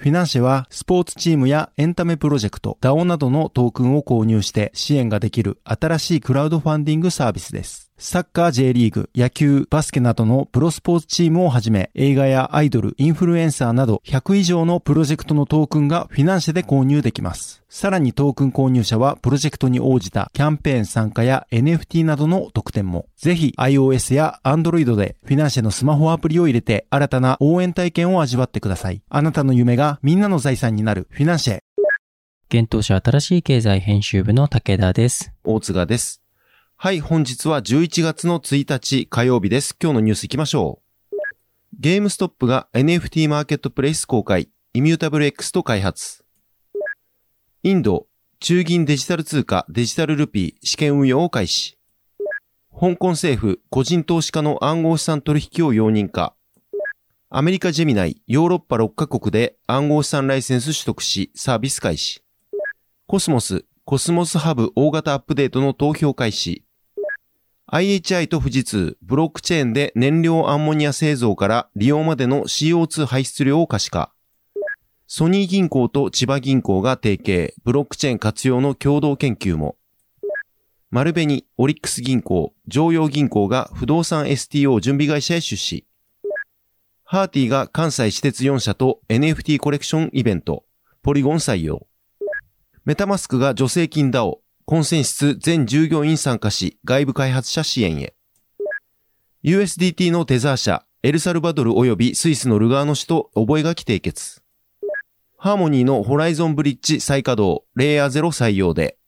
フィナンシェはスポーツチームやエンタメプロジェクト、DAO などのトークンを購入して支援ができる新しいクラウドファンディングサービスです。サッカー J リーグ、野球、バスケなどのプロスポーツチームをはじめ、映画やアイドル、インフルエンサーなど100以上のプロジェクトのトークンがフィナンシェで購入できます。さらにトークン購入者はプロジェクトに応じたキャンペーン参加や NFT などの特典も。ぜひ iOS や Android でフィナンシェのスマホアプリを入れて新たな応援体験を味わってください。あなたの夢がみんなの財産になるフィナンシェ。現当社新しい経済編集部の武田です。大津賀です。はい、本日は11月の1日火曜日です。今日のニュース行きましょう。ゲームストップが NFT マーケットプレイス公開、イミュータブル X と開発。インド、中銀デジタル通貨デジタルルピー試験運用を開始。香港政府、個人投資家の暗号資産取引を容認か。アメリカジェミナイ、ヨーロッパ6カ国で暗号資産ライセンス取得し、サービス開始。コスモス、コスモスハブ大型アップデートの投票開始。IHI と富士通、ブロックチェーンで燃料アンモニア製造から利用までの CO2 排出量を可視化。ソニー銀行と千葉銀行が提携、ブロックチェーン活用の共同研究も。丸紅、オリックス銀行、常陽銀行が不動産 STO 準備会社へ出資。ハーティーが関西私鉄4社と NFT コレクションイベント、ポリゴン採用。メタマスクが助成金 DAO、コンセンシス全従業員参加し、外部開発者支援へ。USDT のテザー社、エルサルバドル及びスイスのルガーノ市と覚書締結。ハーモニーのホライゾンブリッジ再稼働、レイヤーゼロ採用で。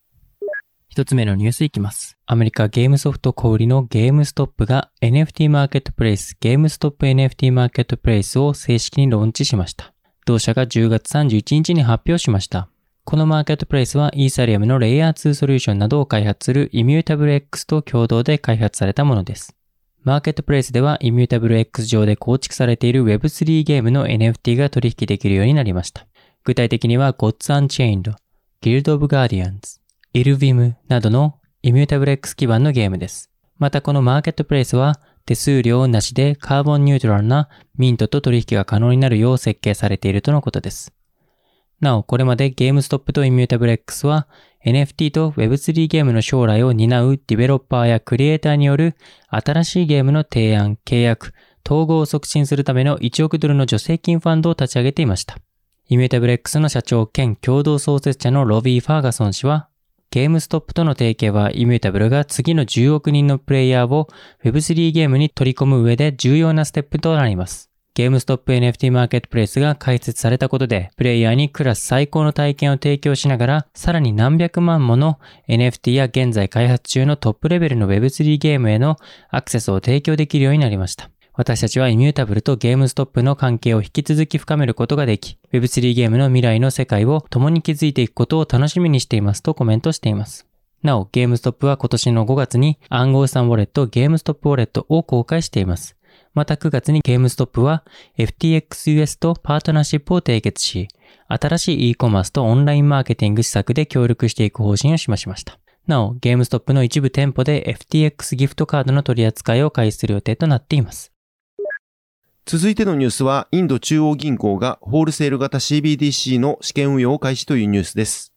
一つ目のニュースいきます。アメリカゲームソフト小売りのゲームストップが NFT マーケットプレイス、ゲームストップ NFT マーケットプレイスを正式にローンチしました。同社が10月31日に発表しました。このマーケットプレイスはイーサリアムのレイヤー2ソリューションなどを開発するイミュータブル X と共同で開発されたものです。マーケットプレイスではイミュータブル X 上で構築されている Web3 ゲームの NFT が取引できるようになりました。具体的には Gods Unchained、Guild of Guardians、イルビムなどのイミュータブル X 基盤のゲームです。またこのマーケットプレイスは手数料なしでカーボンニュートラルなミントと取引が可能になるよう設計されているとのことです。なお、これまでゲームストップとイミュータブル X は NFT と Web3 ゲームの将来を担うディベロッパーやクリエイターによる新しいゲームの提案、契約、統合を促進するための1億ドルの助成金ファンドを立ち上げていました。イミュータブル X の社長兼共同創設者のロビー・ファーガソン氏は、ゲームストップとの提携はイミュータブルが次の10億人のプレイヤーを Web3 ゲームに取り込む上で重要なステップとなります。ゲームストップ NFT マーケットプレイスが開設されたことで、プレイヤーにクラス最高の体験を提供しながら、さらに何百万もの NFT や現在開発中のトップレベルの Web3 ゲームへのアクセスを提供できるようになりました。私たちはイミュータブルとゲームストップの関係を引き続き深めることができ、Web3 ゲームの未来の世界を共に築いていくことを楽しみにしていますとコメントしています。なお、ゲームストップは今年の5月に暗号資産ウォレットゲームストップウォレットを公開しています。また9月にゲームストップは FTXUS とパートナーシップを締結し、新しい e コマースとオンラインマーケティング施策で協力していく方針を示しました。なお、ゲームストップの一部店舗で FTX ギフトカードの取り扱いを開始する予定となっています。続いてのニュースは、インド中央銀行がホールセール型 CBDC の試験運用を開始というニュースです。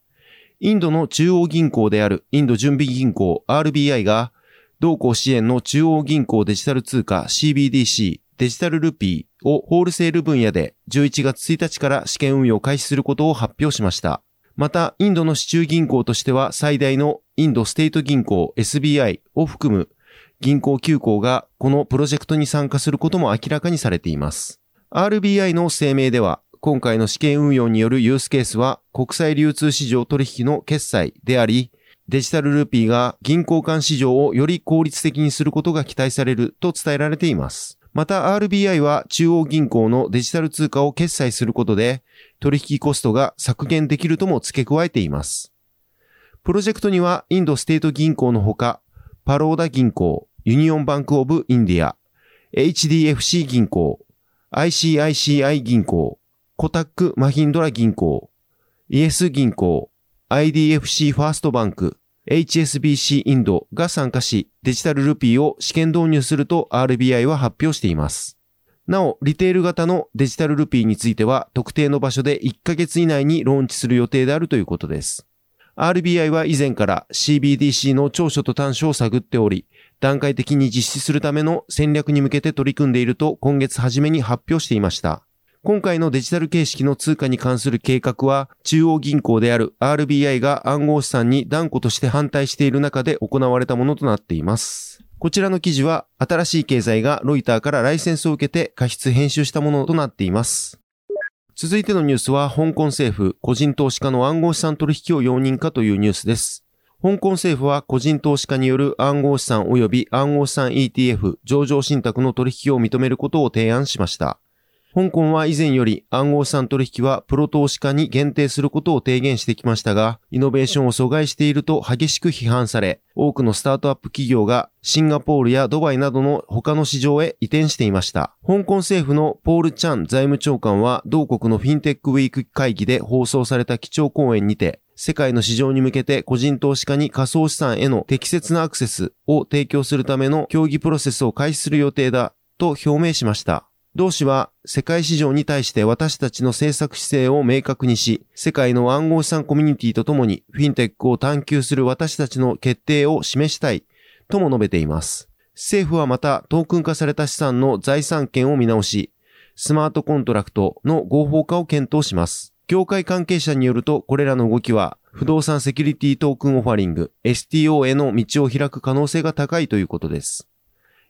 インドの中央銀行であるインド準備銀行 RBI が、同行支援の中央銀行デジタル通貨 CBDC デジタルルピーをホールセール分野で11月1日から試験運用を開始することを発表しました。また、インドの市中銀行としては最大のインドステート銀行 SBI を含む銀行9行がこのプロジェクトに参加することも明らかにされています。RBI の声明では、今回の試験運用によるユースケースは国際流通市場取引の決済であり、デジタルルーピーが銀行間市場をより効率的にすることが期待されると伝えられています。また RBI は中央銀行のデジタル通貨を決済することで取引コストが削減できるとも付け加えています。プロジェクトにはインドステート銀行のほか、バローダ銀行、ユニオンバンクオブインディア、HDFC 銀行、ICICI 銀行、コタックマヒンドラ銀行、イエス銀行、IDFC ファーストバンク、HSBC インドが参加し、デジタルルピーを試験導入すると RBI は発表しています。なお、リテール型のデジタルルピーについては、特定の場所で1ヶ月以内にローンチする予定であるということです。RBI は以前から CBDC の長所と短所を探っており、段階的に実施するための戦略に向けて取り組んでいると今月初めに発表していました。今回のデジタル形式の通貨に関する計画は、中央銀行である RBI が暗号資産に断固として反対している中で行われたものとなっています。こちらの記事は、新しい経済がロイターからライセンスを受けて過失編集したものとなっています。続いてのニュースは、香港政府、個人投資家の暗号資産取引を容認かというニュースです。香港政府は個人投資家による暗号資産及び暗号資産 ETF 上場信託の取引を認めることを提案しました。香港は以前より暗号資産取引はプロ投資家に限定することを提言してきましたが、イノベーションを阻害していると激しく批判され、多くのスタートアップ企業がシンガポールやドバイなどの他の市場へ移転していました。香港政府のポール・チャン財務長官は同国のフィンテックウィーク会議で放送された基調講演にて、世界の市場に向けて個人投資家に仮想資産への適切なアクセスを提供するための協議プロセスを開始する予定だと表明しました。同氏は世界市場に対して私たちの政策姿勢を明確にし、世界の暗号資産コミュニティとともにフィンテックを探求する私たちの決定を示したいとも述べています。政府はまたトークン化された資産の財産権を見直し、スマートコントラクトの合法化を検討します。業界関係者によると、これらの動きは、不動産セキュリティトークンオファリング、STO への道を開く可能性が高いということです。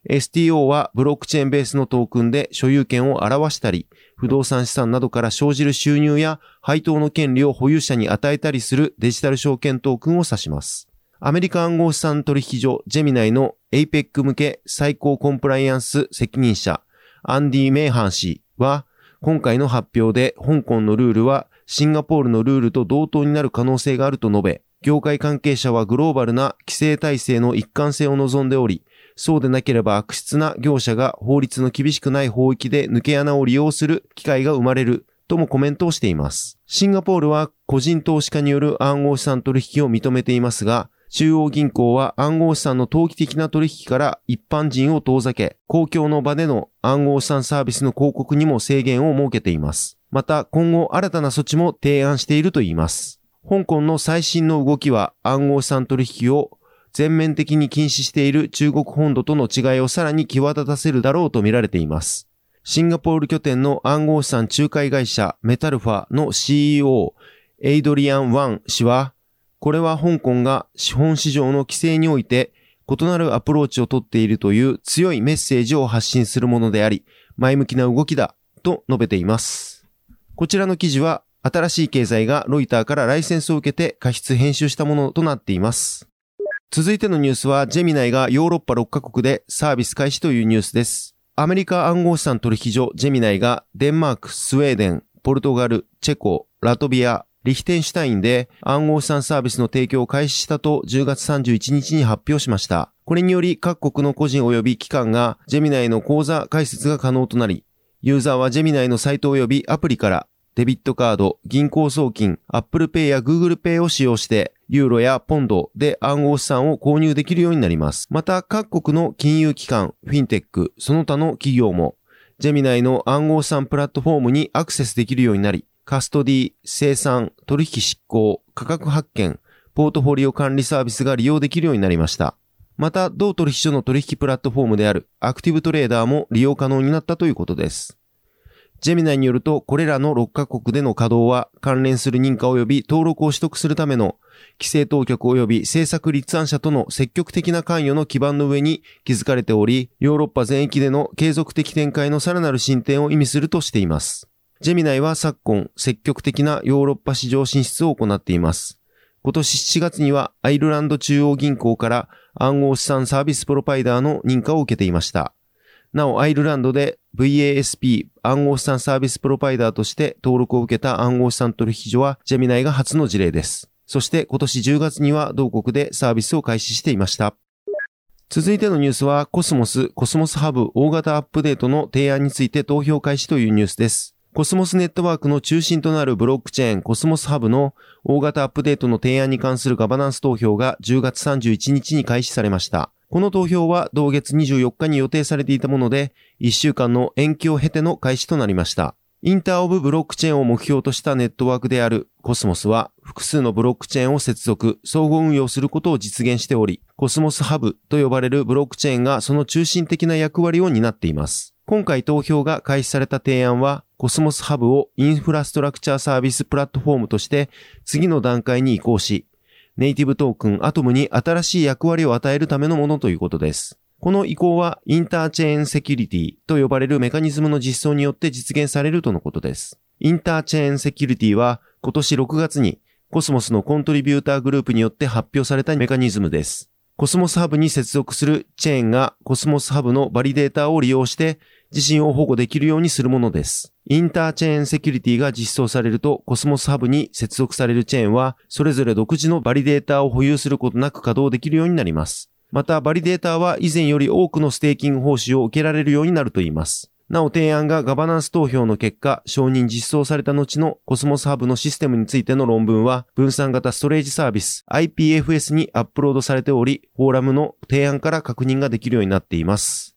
STO はブロックチェーンベースのトークンで所有権を表したり、不動産資産などから生じる収入や配当の権利を保有者に与えたりするデジタル証券トークンを指します。アメリカ暗号資産取引所ジェミナイの APEC 向け最高コンプライアンス責任者アンディ・メイハン氏は今回の発表で香港のルールはシンガポールのルールと同等になる可能性があると述べ、業界関係者はグローバルな規制体制の一貫性を望んでおり、そうでなければ悪質な業者が法律の厳しくない法域で抜け穴を利用する機会が生まれるともコメントをしています。シンガポールは個人投資家による暗号資産取引を認めていますが、中央銀行は暗号資産の投機的な取引から一般人を遠ざけ、公共の場での暗号資産サービスの広告にも制限を設けています。また今後新たな措置も提案しているといいます。香港の最新の動きは暗号資産取引を全面的に禁止している中国本土との違いをさらに際立たせるだろうと見られています。シンガポール拠点の暗号資産仲介会社メタルファの CEO エイドリアン・ワン氏は、これは香港が資本市場の規制において異なるアプローチをとっているという強いメッセージを発信するものであり、前向きな動きだと述べています。こちらの記事は新しい経済がロイターからライセンスを受けて加筆編集したものとなっています。続いてのニュースは、ジェミナイがヨーロッパ6カ国でサービス開始というニュースです。アメリカ暗号資産取引所ジェミナイがデンマーク、スウェーデン、ポルトガル、チェコ、ラトビア、リヒテンシュタインで暗号資産サービスの提供を開始したと10月31日に発表しました。これにより各国の個人及び機関がジェミナイの口座開設が可能となり、ユーザーはジェミナイのサイト及びアプリからデビットカード、銀行送金、Apple Pay や Google Pay を使用して、ユーロやポンドで暗号資産を購入できるようになります。また、各国の金融機関、フィンテック、その他の企業も、ジェミナイの暗号資産プラットフォームにアクセスできるようになり、カストディ、生産、取引執行、価格発見、ポートフォリオ管理サービスが利用できるようになりました。また、同取引所の取引プラットフォームであるアクティブトレーダーも利用可能になったということです。ジェミナイによると、これらの6カ国での稼働は関連する認可及び登録を取得するための規制当局及び政策立案者との積極的な関与の基盤の上に築かれており、ヨーロッパ全域での継続的展開のさらなる進展を意味するとしています。ジェミナイは昨今、積極的なヨーロッパ市場進出を行っています。今年7月にはアイルランド中央銀行から暗号資産サービスプロバイダーの認可を受けていました。なお、アイルランドで VASP 暗号資産サービスプロバイダーとして登録を受けた暗号資産取引所はジェミナイが初の事例です。そして今年10月には同国でサービスを開始していました。続いてのニュースはコスモス、コスモスハブ大型アップデートの提案について投票開始というニュースです。コスモスネットワークの中心となるブロックチェーンコスモスハブの大型アップデートの提案に関するガバナンス投票が10月31日に開始されました。この投票は同月24日に予定されていたもので、1週間の延期を経ての開始となりました。インターネットオブブロックチェーンを目標としたネットワークであるコスモスは複数のブロックチェーンを接続、相互運用することを実現しており、コスモスハブと呼ばれるブロックチェーンがその中心的な役割を担っています。今回投票が開始された提案は、コスモスハブをインフラストラクチャーサービスプラットフォームとして次の段階に移行し、ネイティブトークンアトムに新しい役割を与えるためのものということです。この移行はインターチェーンセキュリティと呼ばれるメカニズムの実装によって実現されるとのことです。インターチェーンセキュリティは今年6月にコスモスのコントリビューターグループによって発表されたメカニズムです。コスモスハブに接続するチェーンがコスモスハブのバリデータを利用して自身を保護できるようにするものです。インターチェーンセキュリティが実装されると、コスモスハブに接続されるチェーンは、それぞれ独自のバリデータを保有することなく稼働できるようになります。また、バリデータは以前より多くのステーキング報酬を受けられるようになるといいます。なお提案がガバナンス投票の結果、承認実装された後のコスモスハブのシステムについての論文は、分散型ストレージサービス IPFS にアップロードされており、フォーラムの提案から確認ができるようになっています。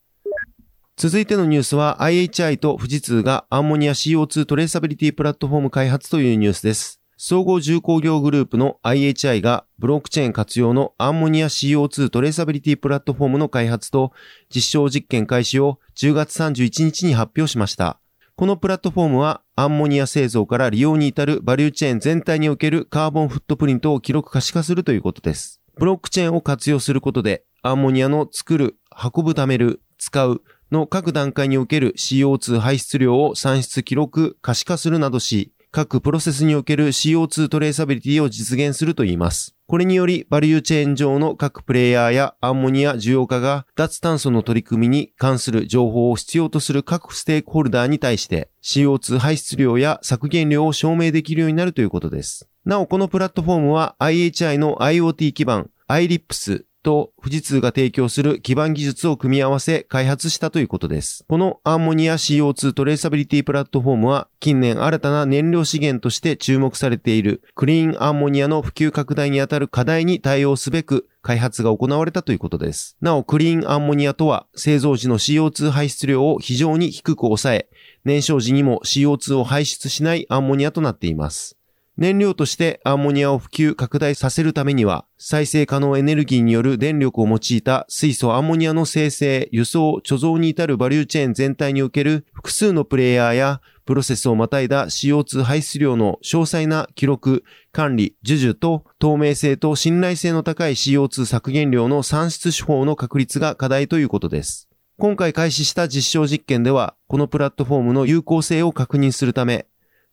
続いてのニュースは IHI と富士通がアンモニア CO2 トレーサビリティプラットフォーム開発というニュースです。総合重工業グループの IHI がブロックチェーン活用のアンモニア CO2 トレーサビリティプラットフォームの開発と実証実験開始を10月31日に発表しました。このプラットフォームはアンモニア製造から利用に至るバリューチェーン全体におけるカーボンフットプリントを記録可視化するということです。ブロックチェーンを活用することでアンモニアの作る、運ぶ、貯める、使うの各段階における CO2 排出量を算出、記録、可視化するなどし、各プロセスにおける CO2 トレーサビリティを実現するといいます。これにより、バリューチェーン上の各プレイヤーやアンモニア需要家が脱炭素の取り組みに関する情報を必要とする各ステークホルダーに対して CO2 排出量や削減量を証明できるようになるということです。なお、このプラットフォームは IHI の IoT 基盤 iLips と富士通が提供する基盤技術を組み合わせ開発したということです。このアンモニア CO2 トレーサビリティプラットフォームは近年新たな燃料資源として注目されているクリーンアンモニアの普及拡大にあたる課題に対応すべく開発が行われたということです。なお、クリーンアンモニアとは製造時の CO2 排出量を非常に低く抑え、燃焼時にも CO2 を排出しないアンモニアとなっています。燃料としてアンモニアを普及拡大させるためには、再生可能エネルギーによる電力を用いた水素アンモニアの生成、輸送、貯蔵に至るバリューチェーン全体における複数のプレイヤーやプロセスをまたいだ CO2 排出量の詳細な記録、管理、授受と透明性と信頼性の高い CO2 削減量の算出手法の確立が課題ということです。今回開始した実証実験では、このプラットフォームの有効性を確認するため、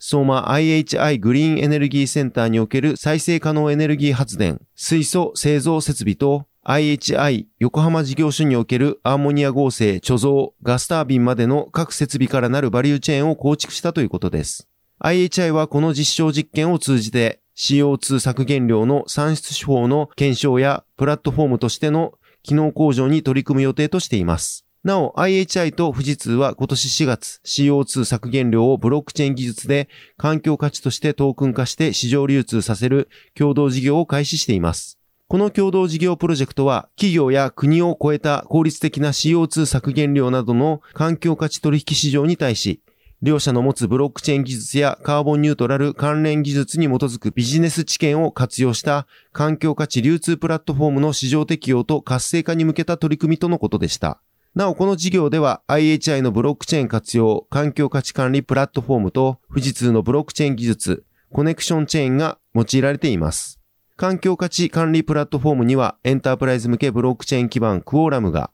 相馬 IHI グリーンエネルギーセンターにおける再生可能エネルギー発電、水素製造設備と IHI 横浜事業所におけるアンモニア合成、貯蔵、ガスタービンまでの各設備からなるバリューチェーンを構築したということです。IHI はこの実証実験を通じて CO2 削減量の算出手法の検証やプラットフォームとしての機能向上に取り組む予定としています。なお、IHI と富士通は今年4月、CO2 削減量をブロックチェーン技術で環境価値としてトークン化して市場流通させる共同事業を開始しています。この共同事業プロジェクトは、企業や国を超えた効率的な CO2 削減量などの環境価値取引市場に対し、両社の持つブロックチェーン技術やカーボンニュートラル関連技術に基づくビジネス知見を活用した環境価値流通プラットフォームの市場適用と活性化に向けた取り組みとのことでした。なお、この事業では IHI のブロックチェーン活用環境価値管理プラットフォームと富士通のブロックチェーン技術コネクションチェーンが用いられています。環境価値管理プラットフォームにはエンタープライズ向けブロックチェーン基盤クオーラムが、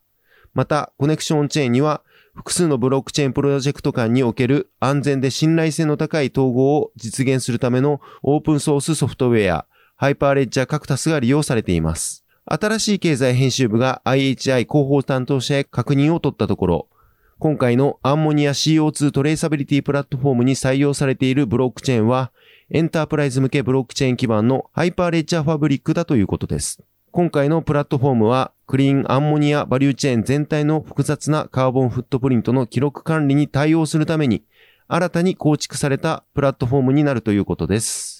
またコネクションチェーンには複数のブロックチェーンプロジェクト間における安全で信頼性の高い統合を実現するためのオープンソースソフトウェア、ハイパーレッジャーカクタスが利用されています。新しい経済編集部が IHI 広報担当者へ確認を取ったところ、今回のアンモニア CO2 トレーサビリティプラットフォームに採用されているブロックチェーンは、エンタープライズ向けブロックチェーン基盤のハイパーレッジャーファブリックだということです。今回のプラットフォームは、クリーンアンモニアバリューチェーン全体の複雑なカーボンフットプリントの記録管理に対応するために、新たに構築されたプラットフォームになるということです。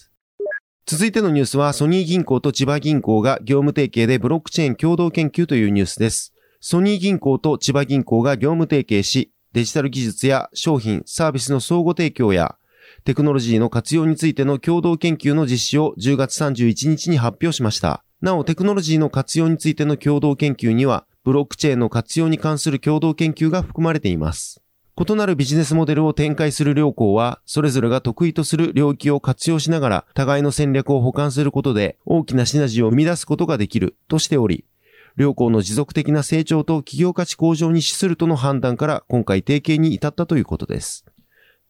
続いてのニュースは、ソニー銀行と千葉銀行が業務提携でブロックチェーン共同研究というニュースです。ソニー銀行と千葉銀行が業務提携し、デジタル技術や商品、サービスの相互提供や、テクノロジーの活用についての共同研究の実施を10月31日に発表しました。なお、テクノロジーの活用についての共同研究には、ブロックチェーンの活用に関する共同研究が含まれています。異なるビジネスモデルを展開する両校は、それぞれが得意とする領域を活用しながら、互いの戦略を補完することで、大きなシナジーを生み出すことができる、としており、両校の持続的な成長と企業価値向上に資するとの判断から、今回提携に至ったということです。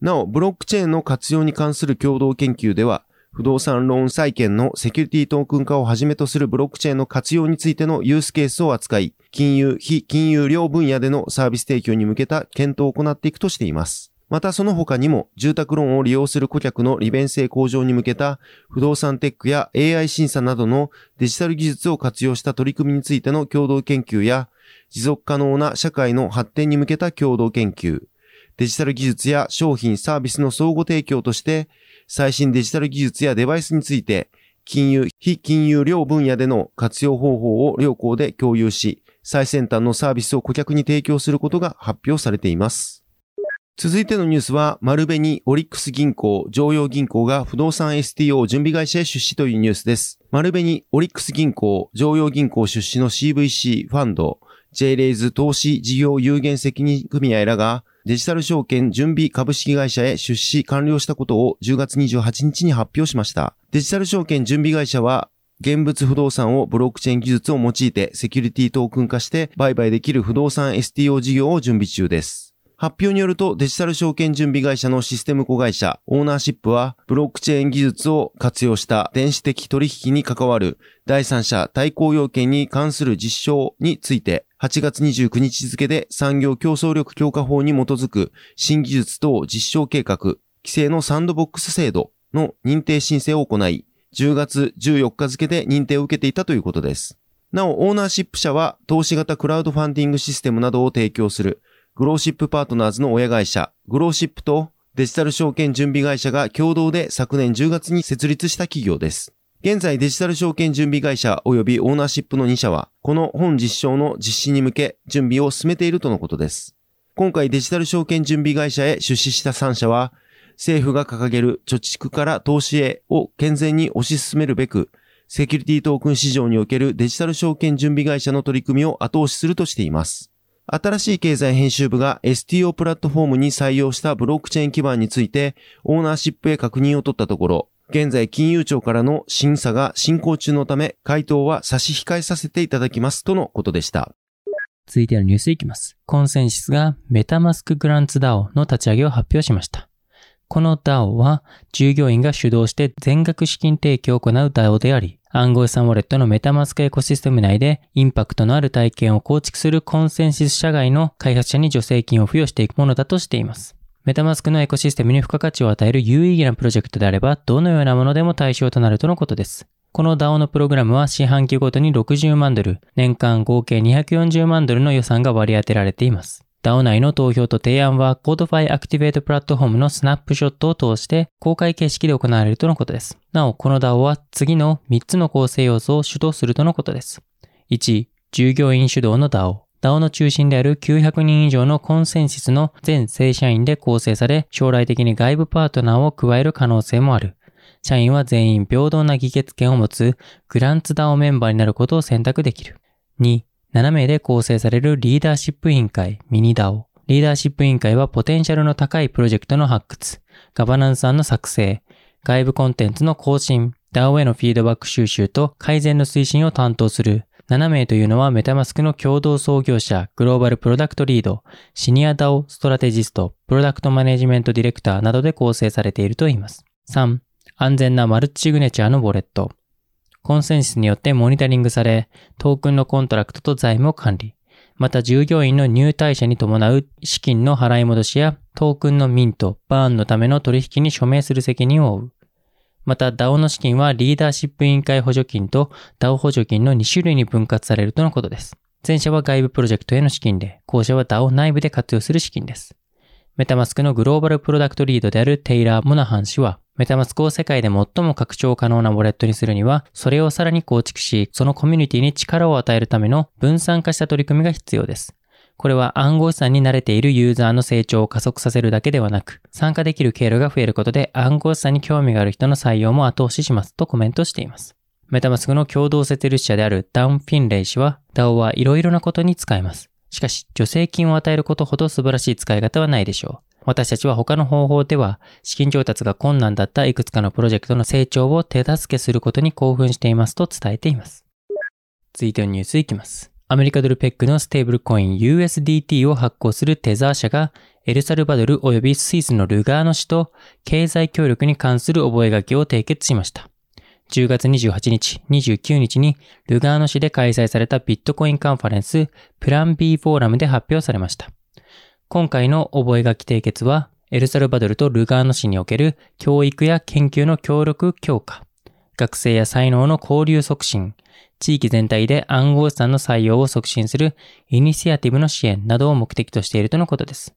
なお、ブロックチェーンの活用に関する共同研究では、不動産ローン債券のセキュリティトークン化をはじめとするブロックチェーンの活用についてのユースケースを扱い、金融、非金融両分野でのサービス提供に向けた検討を行っていくとしています。またその他にも住宅ローンを利用する顧客の利便性向上に向けた不動産テックや AI 審査などのデジタル技術を活用した取り組みについての共同研究や持続可能な社会の発展に向けた共同研究、デジタル技術や商品サービスの相互提供として最新デジタル技術やデバイスについて金融、非金融両分野での活用方法を両校で共有し、最先端のサービスを顧客に提供することが発表されています。続いてのニュースは、丸紅オリックス銀行、常用銀行が不動産 STO 準備会社へ出資というニュースです。丸紅オリックス銀行、常用銀行出資の CVC ファンド、J レイズ投資事業有限責任組合らがデジタル証券準備株式会社へ出資完了したことを10月28日に発表しました。デジタル証券準備会社は現物不動産をブロックチェーン技術を用いてセキュリティトークン化して売買できる不動産 STO 事業を準備中です。発表によるとデジタル証券準備会社のシステム子会社オーナーシップはブロックチェーン技術を活用した電子的取引に関わる第三者対抗要件に関する実証について8月29日付で産業競争力強化法に基づく新技術等実証計画規制のサンドボックス制度の認定申請を行い10月14日付で認定を受けていたということです。なお、オーナーシップ社は投資型クラウドファンディングシステムなどを提供するグローシップパートナーズの親会社、グローシップとデジタル証券準備会社が共同で昨年10月に設立した企業です。現在デジタル証券準備会社及びオーナーシップの2社は、この本実証の実施に向け準備を進めているとのことです。今回デジタル証券準備会社へ出資した3社は、政府が掲げる貯蓄から投資へを健全に推し進めるべく、セキュリティトークン市場におけるデジタル証券準備会社の取り組みを後押しするとしています。新しい経済編集部が STO プラットフォームに採用したブロックチェーン基盤についてオーナーシップへ確認を取ったところ、現在金融庁からの審査が進行中のため回答は差し控えさせていただきますとのことでした。続いてのニュースいきます。コンセンシスがメタマスクグランツ DAO の立ち上げを発表しました。この DAO は従業員が主導して全額資金提供を行う DAO であり、暗号資産ウォレットのメタマスクエコシステム内でインパクトのある体験を構築するコンセンシス社外の開発者に助成金を付与していくものだとしています。メタマスクのエコシステムに付加価値を与える有意義なプロジェクトであれば、どのようなものでも対象となるとのことです。この DAO のプログラムは四半期ごとに60万ドル、年間合計240万ドルの予算が割り当てられています。DAO 内の投票と提案は Codify Activate プラットフォームのスナップショットを通して公開形式で行われるとのことです。なお、この DAO は次の3つの構成要素を主導するとのことです。1、従業員主導の DAO。DAO の中心である900人以上のコンセンシスの全正社員で構成され、将来的に外部パートナーを加える可能性もある。社員は全員平等な議決権を持つグランツ DAO メンバーになることを選択できる。2、7名で構成されるリーダーシップ委員会、ミニ DAO。リーダーシップ委員会はポテンシャルの高いプロジェクトの発掘、ガバナンス案の作成、外部コンテンツの更新、DAO へのフィードバック収集と改善の推進を担当する7名というのはメタマスクの共同創業者、グローバルプロダクトリード、シニア DAO ストラテジスト、プロダクトマネジメントディレクターなどで構成されているといいます。3、安全なマルチシグネチャーのウォレット。コンセンシスによってモニタリングされ、トークンのコントラクトと財務を管理。また従業員の入退社に伴う資金の払い戻しやトークンのミント、バーンのための取引に署名する責任を負う。また DAO の資金はリーダーシップ委員会補助金と DAO 補助金の2種類に分割されるとのことです。前者は外部プロジェクトへの資金で、後者は DAO 内部で活用する資金です。メタマスクのグローバルプロダクトリードであるテイラー・モナハン氏は、メタマスクを世界で最も拡張可能なウォレットにするには、それをさらに構築し、そのコミュニティに力を与えるための分散化した取り組みが必要です。これは暗号資産に慣れているユーザーの成長を加速させるだけではなく、参加できる経路が増えることで暗号資産に興味がある人の採用も後押ししますとコメントしています。メタマスクの共同設立者であるダウン・フィンレイ氏は、DAO はいろいろなことに使えます。しかし、助成金を与えることほど素晴らしい使い方はないでしょう。私たちは他の方法では、資金調達が困難だったいくつかのプロジェクトの成長を手助けすることに興奮していますと伝えています。続いてのニュースいきます。アメリカドルペックのステーブルコイン USDT を発行するテザー社が、エルサルバドル及びスイスのルガーノ市と経済協力に関する覚書を締結しました。10月28日、29日にルガーノ市で開催されたビットコインカンファレンスプラン B フォーラムで発表されました。今回の覚書締結は、エルサルバドルとルガーノ市における教育や研究の協力強化、学生や才能の交流促進、地域全体で暗号資産の採用を促進するイニシアティブの支援などを目的としているとのことです。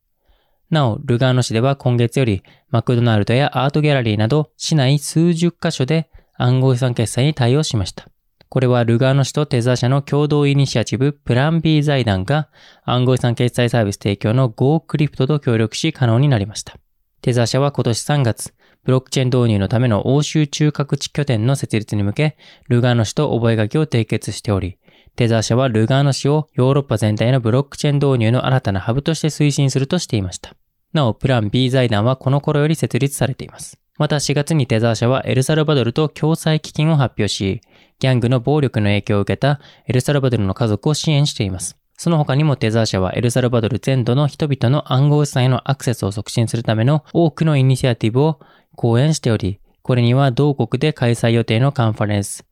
なお、ルガーノ市では今月よりマクドナルドやアートギャラリーなど市内数十カ所で暗号資産決済に対応しました。これはルガーノ市とテザー社の共同イニシアチブプラン B 財団が暗号資産決済サービス提供の Go クリプトと協力し可能になりました。テザー社は今年3月、ブロックチェーン導入のための欧州中核地拠点の設立に向け、ルガーノ市と覚書を締結しており、テザー社はルガーノ市をヨーロッパ全体のブロックチェーン導入の新たなハブとして推進するとしていました。なお、プラン B 財団はこの頃より設立されています。また4月にテザー社はエルサルバドルと共済基金を発表し、ギャングの暴力の影響を受けたエルサルバドルの家族を支援しています。その他にもテザー社はエルサルバドル全土の人々の暗号資産へのアクセスを促進するための多くのイニシアティブを講演しており、これには同国で開催予定のカンファレンス、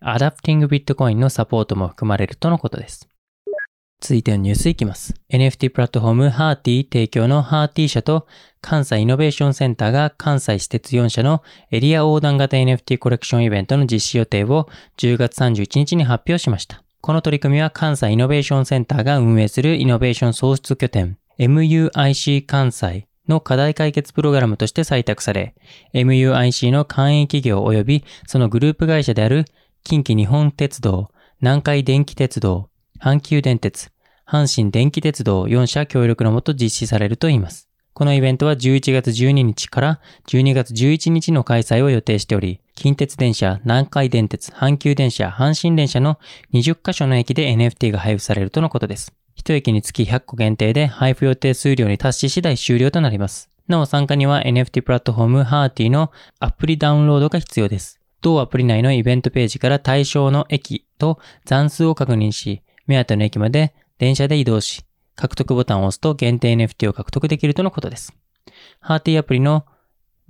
アダプティングビットコインのサポートも含まれるとのことです。続いてのニュースいきます。NFT プラットフォーム Harty 提供の Harty 社と関西イノベーションセンターが関西私鉄4社のエリア横断型 NFT コレクションイベントの実施予定を10月31日に発表しました。この取り組みは関西イノベーションセンターが運営するイノベーション創出拠点 MUIC 関西の課題解決プログラムとして採択され、MUIC の関営企業及びそのグループ会社である近畿日本鉄道、南海電気鉄道、阪急電鉄、阪神電気鉄道4社協力のもと実施されるといいます。このイベントは11月12日から12月11日の開催を予定しており、近鉄電車、南海電鉄、阪急電車、阪神電車の20カ所の駅で NFT が配布されるとのことです。1駅につき100個限定で配布予定数量に達し次第終了となります。なお参加には NFT プラットフォーム Harty のアプリダウンロードが必要です。同アプリ内のイベントページから対象の駅と残数を確認し、目当ての駅まで電車で移動し、獲得ボタンを押すと限定 NFT を獲得できるとのことです。Harty アプリの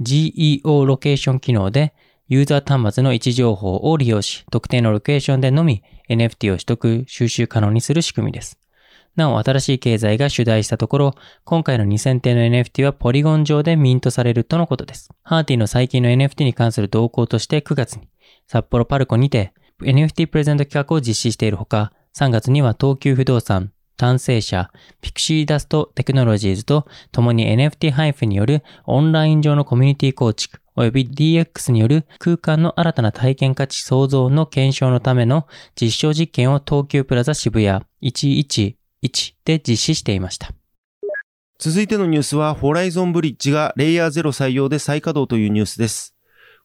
GEO ロケーション機能でユーザー端末の位置情報を利用し、特定のロケーションでのみ NFT を取得、収集可能にする仕組みです。なお、新しい経済が主題したところ、今回の2000点の NFT はポリゴン上でミントされるとのことです。ハーティの最近の NFT に関する動向として9月に、札幌パルコにて NFT プレゼント企画を実施しているほか、3月には東急不動産、単成社、ピクシーダストテクノロジーズと共に NFT 配布によるオンライン上のコミュニティ構築、及び DX による空間の新たな体験価値創造の検証のための実証実験を東急プラザ渋谷11 1で実施していました。続いてのニュースは、ホライゾンブリッジがレイヤー0採用で再稼働というニュースです。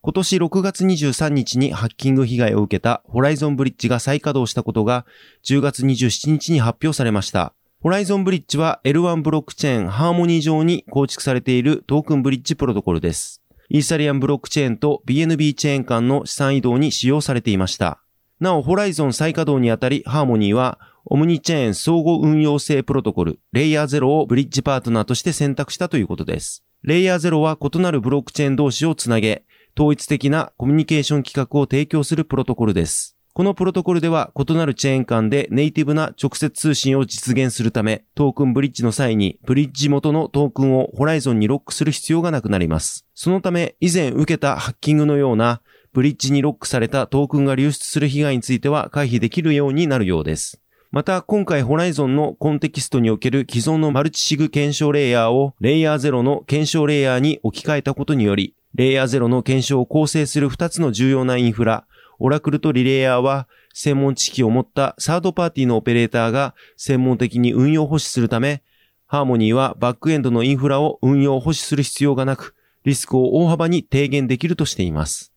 今年6月23日にハッキング被害を受けたホライゾンブリッジが再稼働したことが10月27日に発表されました。ホライゾンブリッジは L1 ブロックチェーンハーモニー上に構築されているトークンブリッジプロトコルです。イーサリアンブロックチェーンと BNB チェーン間の資産移動に使用されていました。なお、ホライゾン再稼働にあたり、ハーモニーは、オムニチェーン相互運用性プロトコル、レイヤー0をブリッジパートナーとして選択したということです。レイヤー0は異なるブロックチェーン同士をつなげ、統一的なコミュニケーション規格を提供するプロトコルです。このプロトコルでは異なるチェーン間でネイティブな直接通信を実現するため、トークンブリッジの際にブリッジ元のトークンをホライゾンにロックする必要がなくなります。そのため、以前受けたハッキングのようなブリッジにロックされたトークンが流出する被害については回避できるようになるようです。また、今回ホライゾンのコンテキストにおける既存のマルチシグ検証レイヤーをレイヤー0の検証レイヤーに置き換えたことにより、レイヤー0の検証を構成する2つの重要なインフラ、オラクルとリレイヤーは、専門知識を持ったサードパーティーのオペレーターが専門的に運用保守するため、ハーモニーはバックエンドのインフラを運用保守する必要がなく、リスクを大幅に低減できるとしています。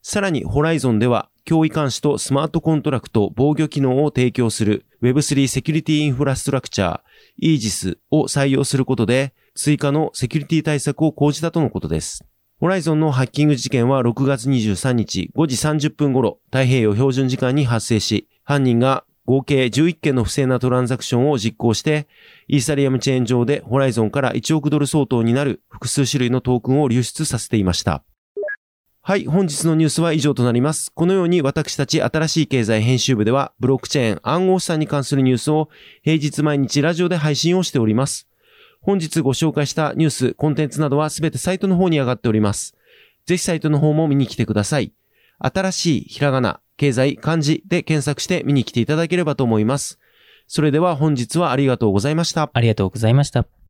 さらに、ホライゾンでは、脅威監視とスマートコントラクト防御機能を提供する Web3 セキュリティインフラストラクチャー、イージスを採用することで、追加のセキュリティ対策を講じたとのことです。ホライゾンのハッキング事件は6月23日5時30分頃、太平洋標準時間に発生し、犯人が合計11件の不正なトランザクションを実行して、イーサリアムチェーン上でホライゾンから1億ドル相当になる複数種類のトークンを流出させていました。はい、本日のニュースは以上となります。このように私たち新しい経済編集部では、ブロックチェーン暗号資産に関するニュースを平日毎日ラジオで配信をしております。本日ご紹介したニュース、コンテンツなどはすべてサイトの方に上がっております。ぜひサイトの方も見に来てください。新しいひらがな、経済、漢字で検索して見に来ていただければと思います。それでは本日はありがとうございました。ありがとうございました。